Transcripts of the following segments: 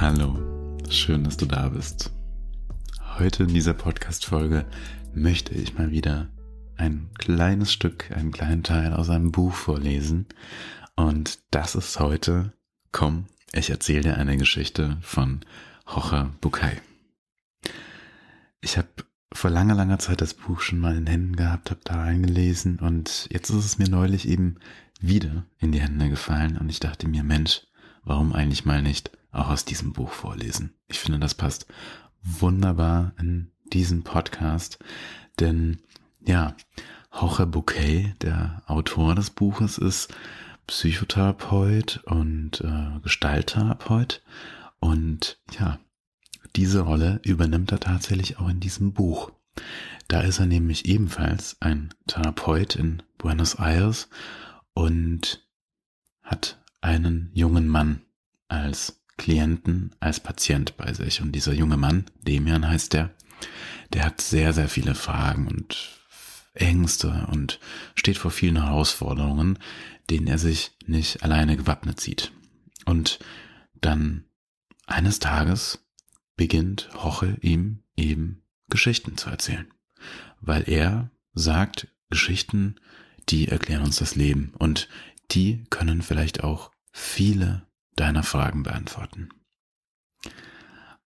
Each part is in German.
Hallo, schön, dass du da bist. Heute in dieser Podcast-Folge möchte ich mal wieder ein kleines Stück, einen kleinen Teil aus einem Buch vorlesen. Und das ist heute, komm, ich erzähle dir eine Geschichte von Hocher Bukai. Ich habe vor langer, langer Zeit das Buch schon mal in Händen gehabt, habe da eingelesen und jetzt ist es mir neulich eben wieder in die Hände gefallen und ich dachte mir, Mensch, warum eigentlich mal nicht auch aus diesem Buch vorlesen? Ich finde, das passt wunderbar in diesen Podcast, denn ja, Hocher Bouquet, der Autor des Buches, ist Psychotherapeut und äh, Gestalttherapeut und ja, diese Rolle übernimmt er tatsächlich auch in diesem Buch. Da ist er nämlich ebenfalls ein Therapeut in Buenos Aires und hat einen jungen Mann als Klienten, als Patient bei sich. Und dieser junge Mann, Demian heißt der, der hat sehr, sehr viele Fragen und Ängste und steht vor vielen Herausforderungen, denen er sich nicht alleine gewappnet sieht. Und dann eines Tages beginnt Hoche ihm eben Geschichten zu erzählen, weil er sagt, Geschichten die erklären uns das Leben und die können vielleicht auch viele deiner Fragen beantworten.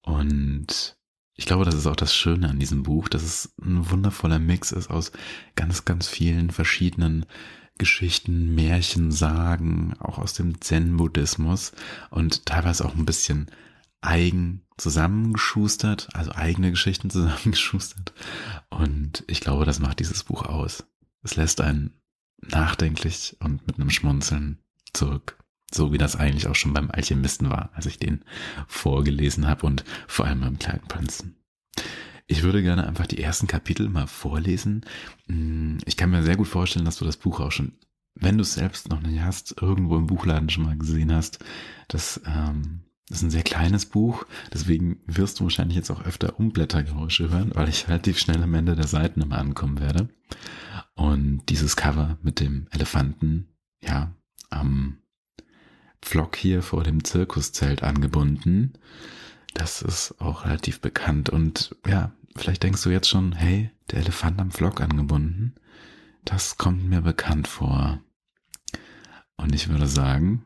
Und ich glaube, das ist auch das Schöne an diesem Buch, dass es ein wundervoller Mix ist aus ganz, ganz vielen verschiedenen Geschichten, Märchen, Sagen, auch aus dem Zen-Buddhismus und teilweise auch ein bisschen eigen zusammengeschustert, also eigene Geschichten zusammengeschustert. Und ich glaube, das macht dieses Buch aus. Es lässt einen nachdenklich und mit einem Schmunzeln zurück. So wie das eigentlich auch schon beim Alchemisten war, als ich den vorgelesen habe und vor allem beim kleinen Prinzen. Ich würde gerne einfach die ersten Kapitel mal vorlesen. Hm, ich kann mir sehr gut vorstellen, dass du das Buch auch schon, wenn du es selbst noch nicht hast, irgendwo im Buchladen schon mal gesehen hast. Das, ähm, ist ein sehr kleines Buch, deswegen wirst du wahrscheinlich jetzt auch öfter Umblättergeräusche hören, weil ich relativ schnell am Ende der Seiten immer ankommen werde. Und dieses Cover mit dem Elefanten, ja, am Pflock hier vor dem Zirkuszelt angebunden, das ist auch relativ bekannt. Und ja, vielleicht denkst du jetzt schon, hey, der Elefant am Pflock angebunden, das kommt mir bekannt vor. Und ich würde sagen,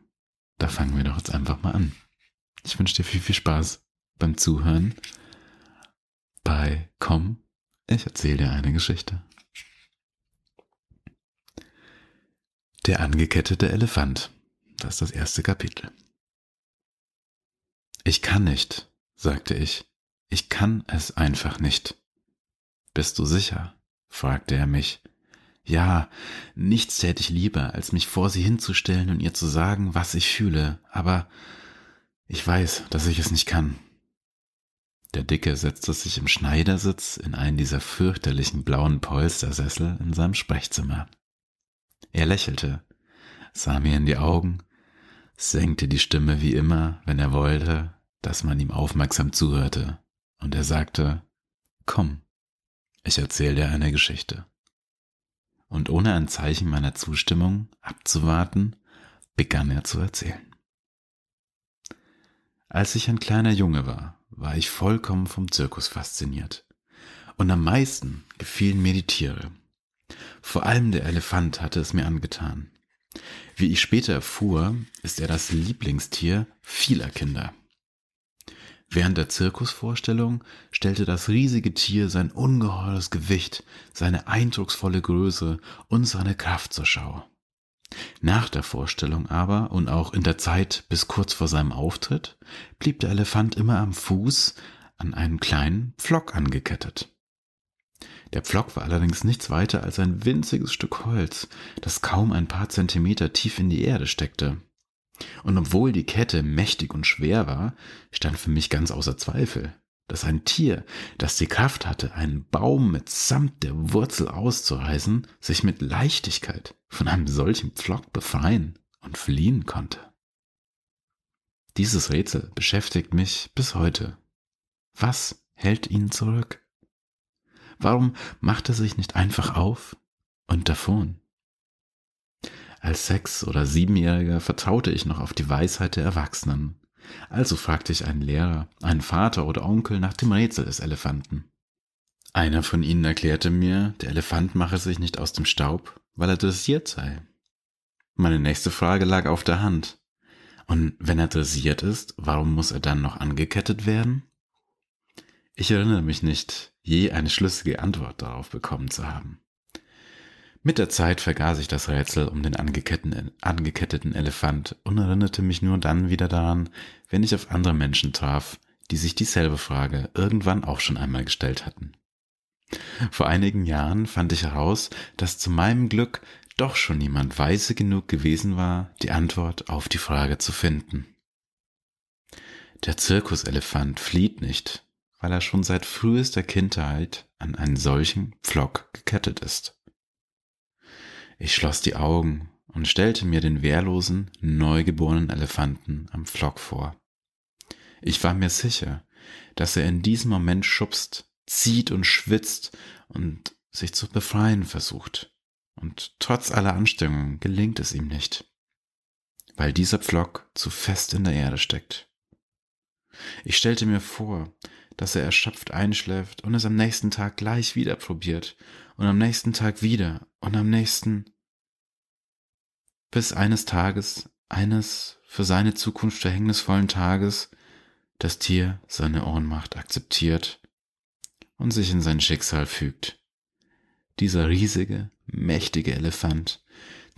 da fangen wir doch jetzt einfach mal an. Ich wünsche dir viel, viel Spaß beim Zuhören bei Komm, ich erzähle dir eine Geschichte. Der angekettete Elefant. Das ist das erste Kapitel. Ich kann nicht, sagte ich. Ich kann es einfach nicht. Bist du sicher? fragte er mich. Ja, nichts täte ich lieber, als mich vor sie hinzustellen und ihr zu sagen, was ich fühle, aber ich weiß, dass ich es nicht kann. Der Dicke setzte sich im Schneidersitz in einen dieser fürchterlichen blauen Polstersessel in seinem Sprechzimmer. Er lächelte, sah mir in die Augen, senkte die Stimme wie immer, wenn er wollte, dass man ihm aufmerksam zuhörte, und er sagte, Komm, ich erzähle dir eine Geschichte. Und ohne ein Zeichen meiner Zustimmung abzuwarten, begann er zu erzählen. Als ich ein kleiner Junge war, war ich vollkommen vom Zirkus fasziniert. Und am meisten gefielen mir die Tiere. Vor allem der Elefant hatte es mir angetan. Wie ich später erfuhr, ist er das Lieblingstier vieler Kinder. Während der Zirkusvorstellung stellte das riesige Tier sein ungeheures Gewicht, seine eindrucksvolle Größe und seine Kraft zur Schau. Nach der Vorstellung aber und auch in der Zeit bis kurz vor seinem Auftritt blieb der Elefant immer am Fuß an einen kleinen Pflock angekettet. Der Pflock war allerdings nichts weiter als ein winziges Stück Holz, das kaum ein paar Zentimeter tief in die Erde steckte. Und obwohl die Kette mächtig und schwer war, stand für mich ganz außer Zweifel, dass ein Tier, das die Kraft hatte, einen Baum mitsamt der Wurzel auszureißen, sich mit Leichtigkeit von einem solchen Pflock befreien und fliehen konnte. Dieses Rätsel beschäftigt mich bis heute. Was hält ihn zurück? Warum macht er sich nicht einfach auf und davon? Als Sechs- oder Siebenjähriger vertraute ich noch auf die Weisheit der Erwachsenen. Also fragte ich einen Lehrer, einen Vater oder Onkel nach dem Rätsel des Elefanten. Einer von ihnen erklärte mir, der Elefant mache sich nicht aus dem Staub, weil er dressiert sei. Meine nächste Frage lag auf der Hand. Und wenn er dressiert ist, warum muss er dann noch angekettet werden? Ich erinnere mich nicht, je eine schlüssige Antwort darauf bekommen zu haben. Mit der Zeit vergaß ich das Rätsel um den angeketteten Elefant und erinnerte mich nur dann wieder daran, wenn ich auf andere Menschen traf, die sich dieselbe Frage irgendwann auch schon einmal gestellt hatten. Vor einigen Jahren fand ich heraus, dass zu meinem Glück doch schon niemand weise genug gewesen war, die Antwort auf die Frage zu finden. Der Zirkuselefant flieht nicht, weil er schon seit frühester Kindheit an einen solchen Pflock gekettet ist. Ich schloss die Augen und stellte mir den wehrlosen, neugeborenen Elefanten am Pflock vor. Ich war mir sicher, dass er in diesem Moment schubst, zieht und schwitzt und sich zu befreien versucht. Und trotz aller Anstrengungen gelingt es ihm nicht, weil dieser Pflock zu fest in der Erde steckt. Ich stellte mir vor, dass er erschöpft einschläft und es am nächsten Tag gleich wieder probiert und am nächsten Tag wieder und am nächsten, bis eines Tages, eines für seine Zukunft verhängnisvollen Tages, das Tier seine Ohnmacht akzeptiert und sich in sein Schicksal fügt. Dieser riesige, mächtige Elefant,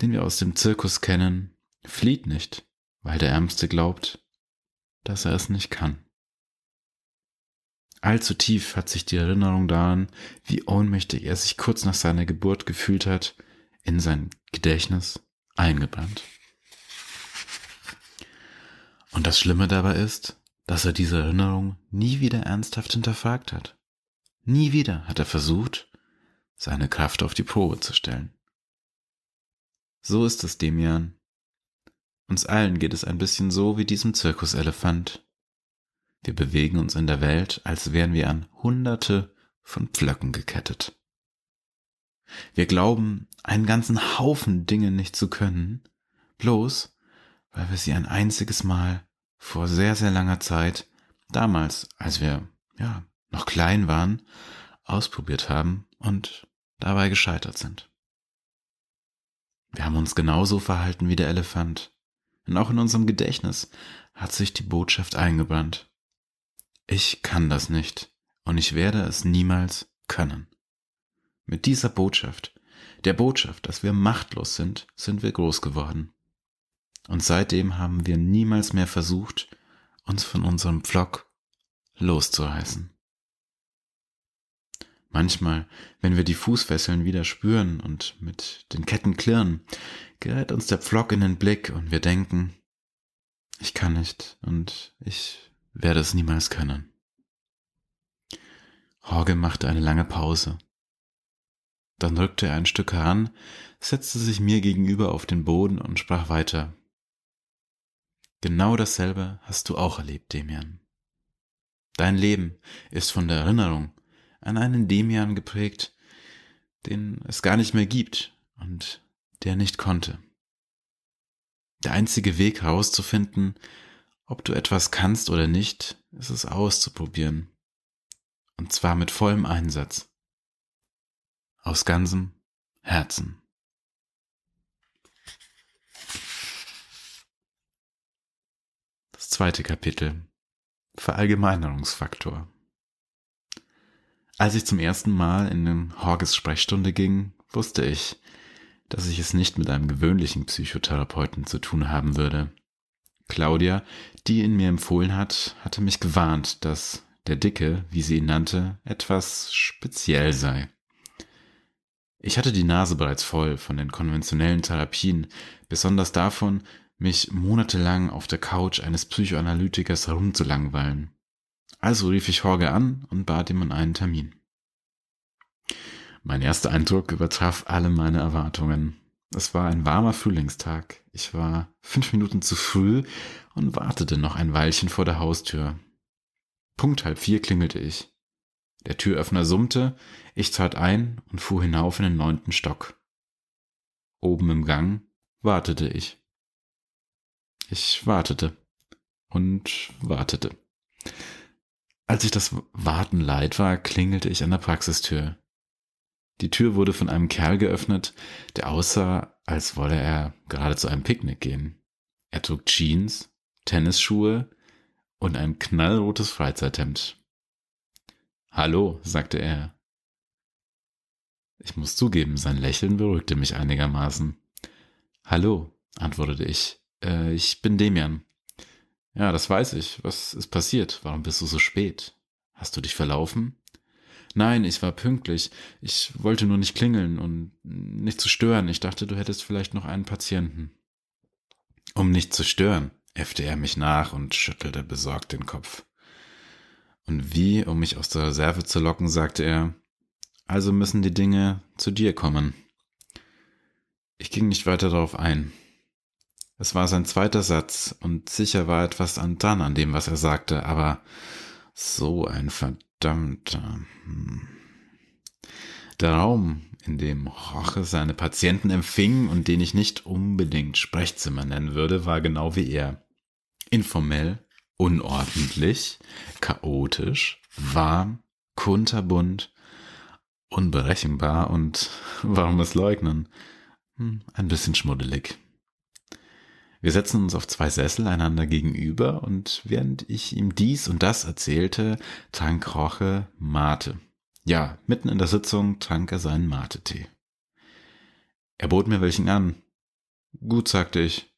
den wir aus dem Zirkus kennen, flieht nicht, weil der Ärmste glaubt, dass er es nicht kann. Allzu tief hat sich die Erinnerung daran, wie ohnmächtig er sich kurz nach seiner Geburt gefühlt hat, in sein Gedächtnis eingebrannt. Und das Schlimme dabei ist, dass er diese Erinnerung nie wieder ernsthaft hinterfragt hat. Nie wieder hat er versucht, seine Kraft auf die Probe zu stellen. So ist es, Demian. Uns allen geht es ein bisschen so wie diesem Zirkuselefant. Wir bewegen uns in der Welt, als wären wir an Hunderte von Pflöcken gekettet. Wir glauben, einen ganzen Haufen Dinge nicht zu können, bloß weil wir sie ein einziges Mal vor sehr, sehr langer Zeit, damals, als wir, ja, noch klein waren, ausprobiert haben und dabei gescheitert sind. Wir haben uns genauso verhalten wie der Elefant. Und auch in unserem Gedächtnis hat sich die Botschaft eingebrannt. Ich kann das nicht und ich werde es niemals können. Mit dieser Botschaft, der Botschaft, dass wir machtlos sind, sind wir groß geworden. Und seitdem haben wir niemals mehr versucht, uns von unserem Pflock loszureißen. Manchmal, wenn wir die Fußfesseln wieder spüren und mit den Ketten klirren, gerät uns der Pflock in den Blick und wir denken, ich kann nicht und ich werde es niemals können. Horge machte eine lange Pause. Dann rückte er ein Stück heran, setzte sich mir gegenüber auf den Boden und sprach weiter. Genau dasselbe hast du auch erlebt, Demian. Dein Leben ist von der Erinnerung an einen Demian geprägt, den es gar nicht mehr gibt und der nicht konnte. Der einzige Weg herauszufinden, ob du etwas kannst oder nicht, ist es auszuprobieren. Und zwar mit vollem Einsatz. Aus ganzem Herzen. Das zweite Kapitel. Verallgemeinerungsfaktor. Als ich zum ersten Mal in den Horges Sprechstunde ging, wusste ich, dass ich es nicht mit einem gewöhnlichen Psychotherapeuten zu tun haben würde. Claudia, die ihn mir empfohlen hat, hatte mich gewarnt, dass der Dicke, wie sie ihn nannte, etwas speziell sei. Ich hatte die Nase bereits voll von den konventionellen Therapien, besonders davon, mich monatelang auf der Couch eines Psychoanalytikers herumzulangweilen. Also rief ich Horge an und bat ihm um einen Termin. Mein erster Eindruck übertraf alle meine Erwartungen. Es war ein warmer Frühlingstag. Ich war fünf Minuten zu früh und wartete noch ein Weilchen vor der Haustür. Punkt halb vier klingelte ich. Der Türöffner summte, ich trat ein und fuhr hinauf in den neunten Stock. Oben im Gang wartete ich. Ich wartete und wartete. Als ich das Warten leid war, klingelte ich an der Praxistür. Die Tür wurde von einem Kerl geöffnet, der aussah, als wolle er gerade zu einem Picknick gehen. Er trug Jeans, Tennisschuhe und ein knallrotes Freizeithemd. Hallo, sagte er. Ich muss zugeben, sein Lächeln beruhigte mich einigermaßen. Hallo, antwortete ich. Äh, ich bin Demian. Ja, das weiß ich. Was ist passiert? Warum bist du so spät? Hast du dich verlaufen? Nein, ich war pünktlich. Ich wollte nur nicht klingeln und nicht zu stören. Ich dachte, du hättest vielleicht noch einen Patienten. Um nicht zu stören, äffte er mich nach und schüttelte besorgt den Kopf. Und wie, um mich aus der Reserve zu locken, sagte er, also müssen die Dinge zu dir kommen. Ich ging nicht weiter darauf ein. Es war sein zweiter Satz und sicher war etwas an dran an dem, was er sagte, aber so ein verdammter. Hm. Der Raum, in dem Roche seine Patienten empfing und den ich nicht unbedingt Sprechzimmer nennen würde, war genau wie er. Informell, unordentlich, chaotisch, warm, kunterbunt, unberechenbar und warum es leugnen? Hm, ein bisschen schmuddelig. Wir setzten uns auf zwei Sessel einander gegenüber und während ich ihm dies und das erzählte, trank Roche Mate. Ja, mitten in der Sitzung trank er seinen Mate-Tee. Er bot mir welchen an. Gut, sagte ich.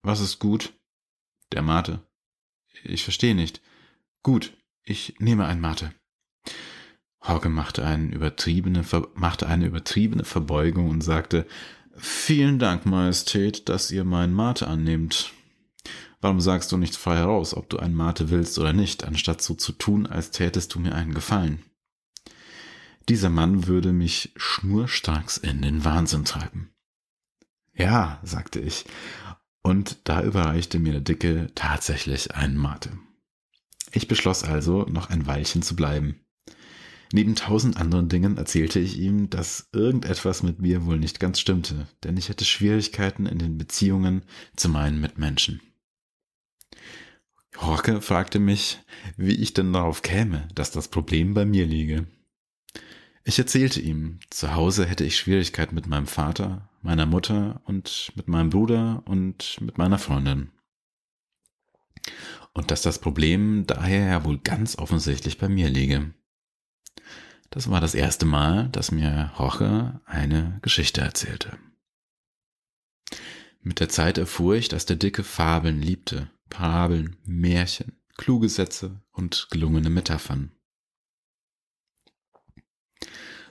Was ist gut? Der Mate. Ich verstehe nicht. Gut, ich nehme ein Mate. Hauke machte, machte eine übertriebene Verbeugung und sagte, Vielen Dank, Majestät, dass ihr mein Mate annehmt. Warum sagst du nicht frei heraus, ob du ein Mate willst oder nicht, anstatt so zu tun, als tätest du mir einen Gefallen? Dieser Mann würde mich schnurstracks in den Wahnsinn treiben. Ja, sagte ich, und da überreichte mir der Dicke tatsächlich einen Mate. Ich beschloss also, noch ein Weilchen zu bleiben. Neben tausend anderen Dingen erzählte ich ihm, dass irgendetwas mit mir wohl nicht ganz stimmte, denn ich hätte Schwierigkeiten in den Beziehungen zu meinen Mitmenschen. Horke fragte mich, wie ich denn darauf käme, dass das Problem bei mir liege. Ich erzählte ihm, zu Hause hätte ich Schwierigkeiten mit meinem Vater, meiner Mutter und mit meinem Bruder und mit meiner Freundin. Und dass das Problem daher ja wohl ganz offensichtlich bei mir liege. Das war das erste Mal, dass mir Roche eine Geschichte erzählte. Mit der Zeit erfuhr ich, dass der Dicke Fabeln liebte, Parabeln, Märchen, kluge Sätze und gelungene Metaphern.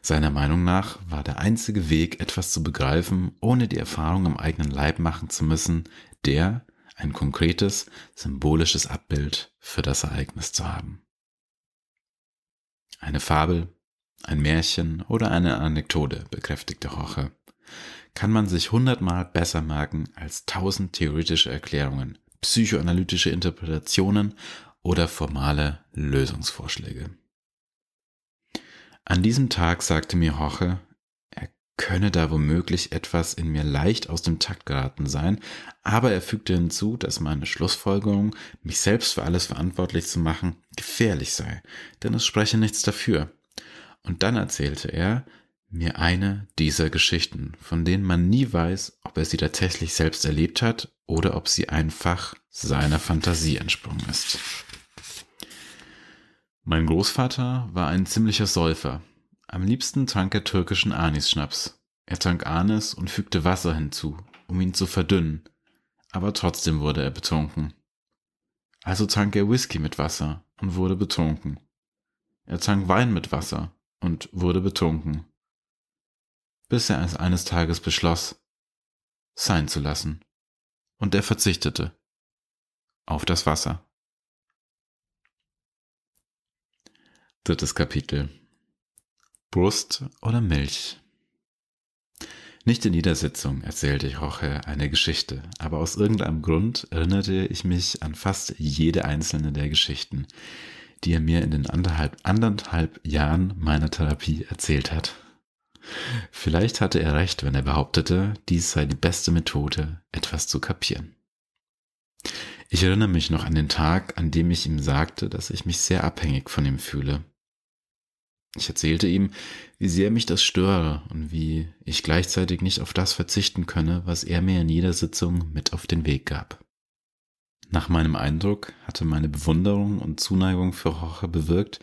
Seiner Meinung nach war der einzige Weg, etwas zu begreifen, ohne die Erfahrung am eigenen Leib machen zu müssen, der, ein konkretes, symbolisches Abbild für das Ereignis zu haben. Eine Fabel, ein Märchen oder eine Anekdote, bekräftigte Roche, kann man sich hundertmal besser merken als tausend theoretische Erklärungen, psychoanalytische Interpretationen oder formale Lösungsvorschläge. An diesem Tag sagte mir Roche, er könne da womöglich etwas in mir leicht aus dem Takt geraten sein, aber er fügte hinzu, dass meine Schlussfolgerung, mich selbst für alles verantwortlich zu machen, gefährlich sei, denn es spreche nichts dafür. Und dann erzählte er mir eine dieser Geschichten, von denen man nie weiß, ob er sie tatsächlich selbst erlebt hat oder ob sie einfach seiner Fantasie entsprungen ist. Mein Großvater war ein ziemlicher Säufer. Am liebsten trank er türkischen Anis-Schnaps. Er trank Anis und fügte Wasser hinzu, um ihn zu verdünnen, aber trotzdem wurde er betrunken. Also trank er Whisky mit Wasser und wurde betrunken. Er trank Wein mit Wasser und wurde betrunken, bis er es eines Tages beschloss, sein zu lassen, und er verzichtete auf das Wasser. Drittes Kapitel Brust oder Milch? Nicht in jeder Sitzung erzählte ich Roche eine Geschichte, aber aus irgendeinem Grund erinnerte ich mich an fast jede einzelne der Geschichten, die er mir in den anderthalb, anderthalb Jahren meiner Therapie erzählt hat. Vielleicht hatte er recht, wenn er behauptete, dies sei die beste Methode, etwas zu kapieren. Ich erinnere mich noch an den Tag, an dem ich ihm sagte, dass ich mich sehr abhängig von ihm fühle. Ich erzählte ihm, wie sehr mich das störe und wie ich gleichzeitig nicht auf das verzichten könne, was er mir in jeder Sitzung mit auf den Weg gab. Nach meinem Eindruck hatte meine Bewunderung und Zuneigung für Roche bewirkt,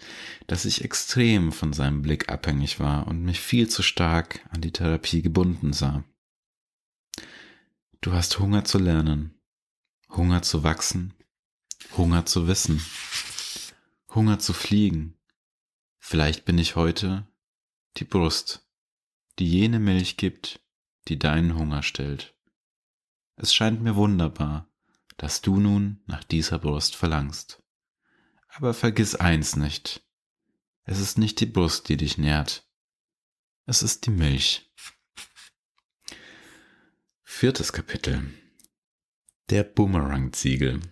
dass ich extrem von seinem Blick abhängig war und mich viel zu stark an die Therapie gebunden sah. Du hast Hunger zu lernen, Hunger zu wachsen, Hunger zu wissen, Hunger zu fliegen. Vielleicht bin ich heute die Brust, die jene Milch gibt, die deinen Hunger stellt. Es scheint mir wunderbar, dass du nun nach dieser Brust verlangst. Aber vergiss eins nicht. Es ist nicht die Brust, die dich nährt. Es ist die Milch. Viertes Kapitel. Der Boomerang-Ziegel.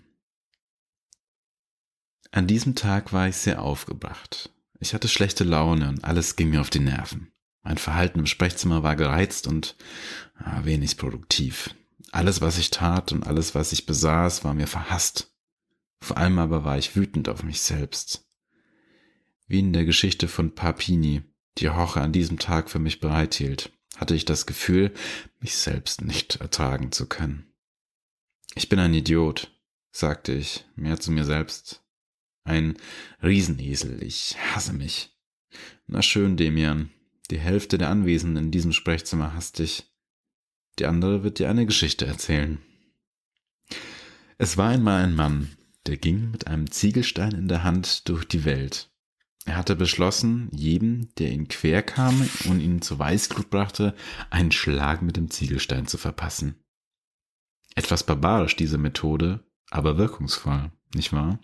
An diesem Tag war ich sehr aufgebracht. Ich hatte schlechte Laune und alles ging mir auf die Nerven. Mein Verhalten im Sprechzimmer war gereizt und wenig produktiv. Alles, was ich tat und alles, was ich besaß, war mir verhasst. Vor allem aber war ich wütend auf mich selbst. Wie in der Geschichte von Papini, die Hoche an diesem Tag für mich bereithielt, hatte ich das Gefühl, mich selbst nicht ertragen zu können. Ich bin ein Idiot, sagte ich mehr zu mir selbst. Ein Riesenesel, ich hasse mich. Na schön, Demian, die Hälfte der Anwesenden in diesem Sprechzimmer hasst dich. Die andere wird dir eine Geschichte erzählen. Es war einmal ein Mann, der ging mit einem Ziegelstein in der Hand durch die Welt. Er hatte beschlossen, jedem, der ihn quer kam und ihn zur Weißglut brachte, einen Schlag mit dem Ziegelstein zu verpassen. Etwas barbarisch diese Methode, aber wirkungsvoll, nicht wahr?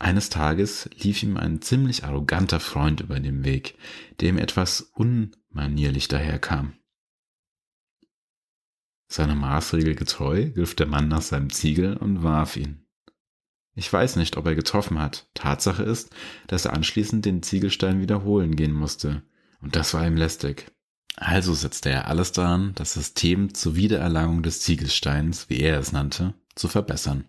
Eines Tages lief ihm ein ziemlich arroganter Freund über den Weg, der ihm etwas unmanierlich daherkam. Seiner Maßregel getreu griff der Mann nach seinem Ziegel und warf ihn. Ich weiß nicht, ob er getroffen hat. Tatsache ist, dass er anschließend den Ziegelstein wiederholen gehen musste. Und das war ihm lästig. Also setzte er alles daran, das System zur Wiedererlangung des Ziegelsteins, wie er es nannte, zu verbessern.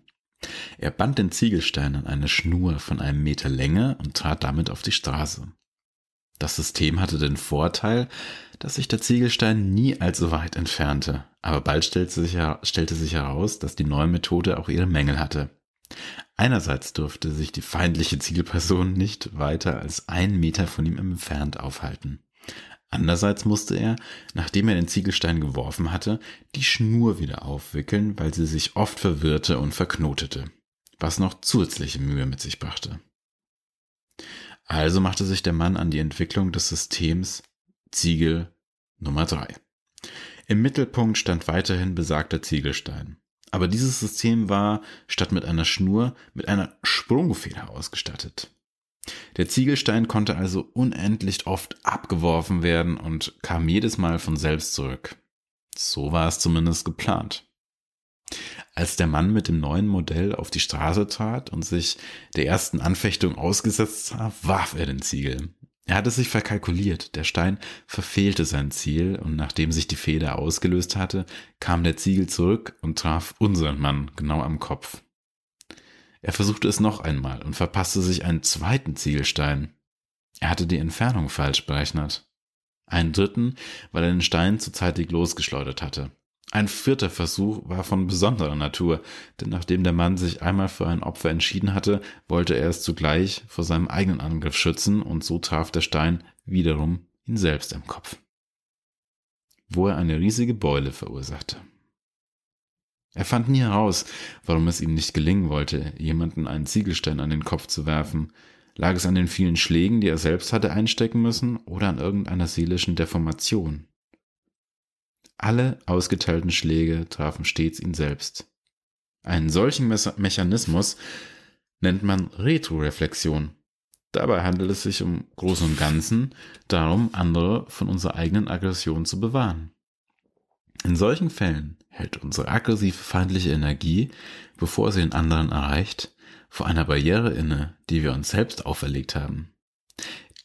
Er band den Ziegelstein an eine Schnur von einem Meter Länge und trat damit auf die Straße. Das System hatte den Vorteil, dass sich der Ziegelstein nie allzu weit entfernte, aber bald stellte sich, stellte sich heraus, dass die neue Methode auch ihre Mängel hatte. Einerseits durfte sich die feindliche Zielperson nicht weiter als einen Meter von ihm entfernt aufhalten. Andererseits musste er, nachdem er den Ziegelstein geworfen hatte, die Schnur wieder aufwickeln, weil sie sich oft verwirrte und verknotete, was noch zusätzliche Mühe mit sich brachte. Also machte sich der Mann an die Entwicklung des Systems Ziegel Nummer 3. Im Mittelpunkt stand weiterhin besagter Ziegelstein. Aber dieses System war, statt mit einer Schnur, mit einer Sprungfeder ausgestattet. Der Ziegelstein konnte also unendlich oft abgeworfen werden und kam jedes Mal von selbst zurück. So war es zumindest geplant. Als der Mann mit dem neuen Modell auf die Straße trat und sich der ersten Anfechtung ausgesetzt sah, warf er den Ziegel. Er hatte sich verkalkuliert, der Stein verfehlte sein Ziel und nachdem sich die Feder ausgelöst hatte, kam der Ziegel zurück und traf unseren Mann genau am Kopf. Er versuchte es noch einmal und verpasste sich einen zweiten Ziegelstein. Er hatte die Entfernung falsch berechnet. Einen dritten, weil er den Stein zu zeitig losgeschleudert hatte. Ein vierter Versuch war von besonderer Natur, denn nachdem der Mann sich einmal für ein Opfer entschieden hatte, wollte er es zugleich vor seinem eigenen Angriff schützen und so traf der Stein wiederum ihn selbst im Kopf, wo er eine riesige Beule verursachte. Er fand nie heraus, warum es ihm nicht gelingen wollte, jemanden einen Ziegelstein an den Kopf zu werfen. Lag es an den vielen Schlägen, die er selbst hatte einstecken müssen, oder an irgendeiner seelischen Deformation? Alle ausgeteilten Schläge trafen stets ihn selbst. Einen solchen Mechanismus nennt man Retroreflexion. Dabei handelt es sich im Großen und Ganzen darum, andere von unserer eigenen Aggression zu bewahren. In solchen Fällen hält unsere aggressive feindliche Energie, bevor sie den anderen erreicht, vor einer Barriere inne, die wir uns selbst auferlegt haben.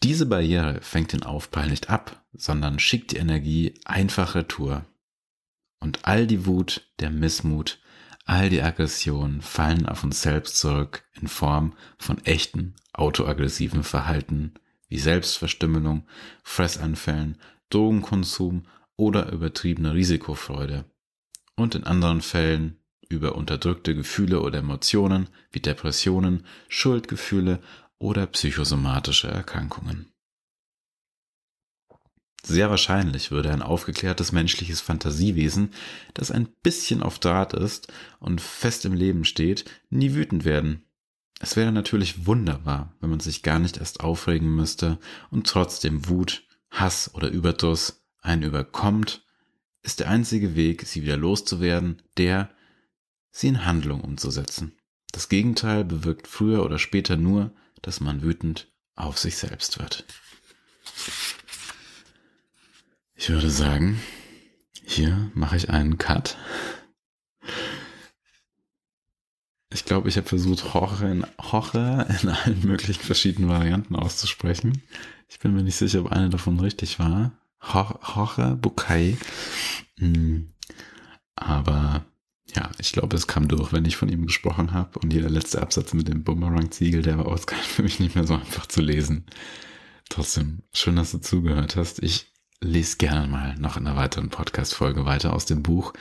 Diese Barriere fängt den Aufprall nicht ab, sondern schickt die Energie einfach retour. Und all die Wut, der Missmut, All die Aggressionen fallen auf uns selbst zurück in Form von echten autoaggressiven Verhalten wie Selbstverstümmelung, Fressanfällen, Drogenkonsum oder übertriebener Risikofreude. Und in anderen Fällen über unterdrückte Gefühle oder Emotionen wie Depressionen, Schuldgefühle oder psychosomatische Erkrankungen. Sehr wahrscheinlich würde ein aufgeklärtes menschliches Fantasiewesen, das ein bisschen auf Draht ist und fest im Leben steht, nie wütend werden. Es wäre natürlich wunderbar, wenn man sich gar nicht erst aufregen müsste und trotzdem Wut, Hass oder Überdruss einen überkommt, ist der einzige Weg, sie wieder loszuwerden, der, sie in Handlung umzusetzen. Das Gegenteil bewirkt früher oder später nur, dass man wütend auf sich selbst wird. Ich würde sagen, hier mache ich einen Cut. Ich glaube, ich habe versucht, Hoche in, Hoche in allen möglichen verschiedenen Varianten auszusprechen. Ich bin mir nicht sicher, ob eine davon richtig war. Hoche Bukai. Hm. Aber ja, ich glaube, es kam durch, wenn ich von ihm gesprochen habe. Und jeder letzte Absatz mit dem Bumerang-Ziegel, der war ausgeil für mich nicht mehr so einfach zu lesen. Trotzdem, schön, dass du zugehört hast. Ich lese gerne mal noch in einer weiteren Podcast-Folge weiter aus dem Buch.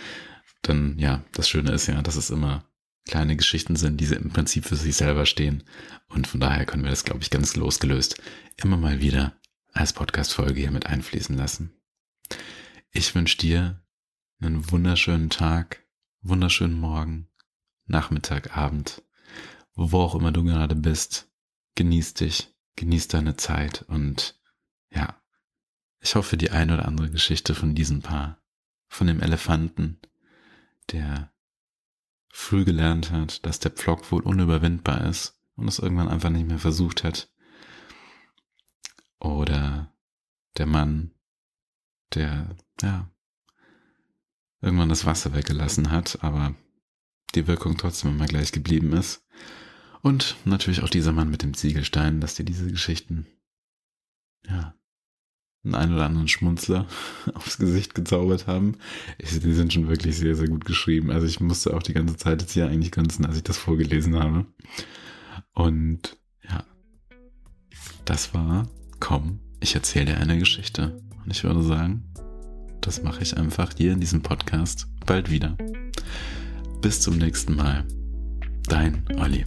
Denn ja, das Schöne ist ja, dass es immer kleine Geschichten sind, die im Prinzip für sich selber stehen. Und von daher können wir das, glaube ich, ganz losgelöst immer mal wieder als Podcast-Folge hier mit einfließen lassen. Ich wünsche dir einen wunderschönen Tag, wunderschönen Morgen, Nachmittag, Abend, wo auch immer du gerade bist. Genieß dich, genieß deine Zeit und ja, ich hoffe, die ein oder andere Geschichte von diesem Paar, von dem Elefanten, der früh gelernt hat, dass der Pflock wohl unüberwindbar ist und es irgendwann einfach nicht mehr versucht hat. Oder der Mann, der, ja, irgendwann das Wasser weggelassen hat, aber die Wirkung trotzdem immer gleich geblieben ist. Und natürlich auch dieser Mann mit dem Ziegelstein, dass dir diese Geschichten, ja, einen oder anderen Schmunzler aufs Gesicht gezaubert haben. Ich, die sind schon wirklich sehr, sehr gut geschrieben. Also ich musste auch die ganze Zeit jetzt hier eigentlich grinsen, als ich das vorgelesen habe. Und ja, das war, komm, ich erzähle dir eine Geschichte. Und ich würde sagen, das mache ich einfach hier in diesem Podcast bald wieder. Bis zum nächsten Mal. Dein Olli.